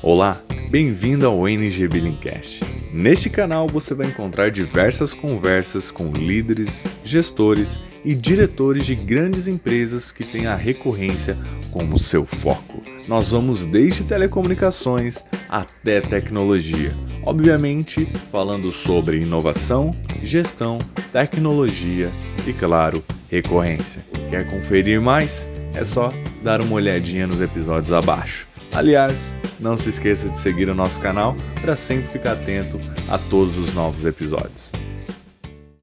Olá, bem-vindo ao NG Billingcast. Neste canal você vai encontrar diversas conversas com líderes, gestores e diretores de grandes empresas que têm a recorrência como seu foco. Nós vamos desde telecomunicações até tecnologia, obviamente falando sobre inovação, gestão, tecnologia e, claro, recorrência. Quer conferir mais? É só dar uma olhadinha nos episódios abaixo. Aliás, não se esqueça de seguir o nosso canal para sempre ficar atento a todos os novos episódios.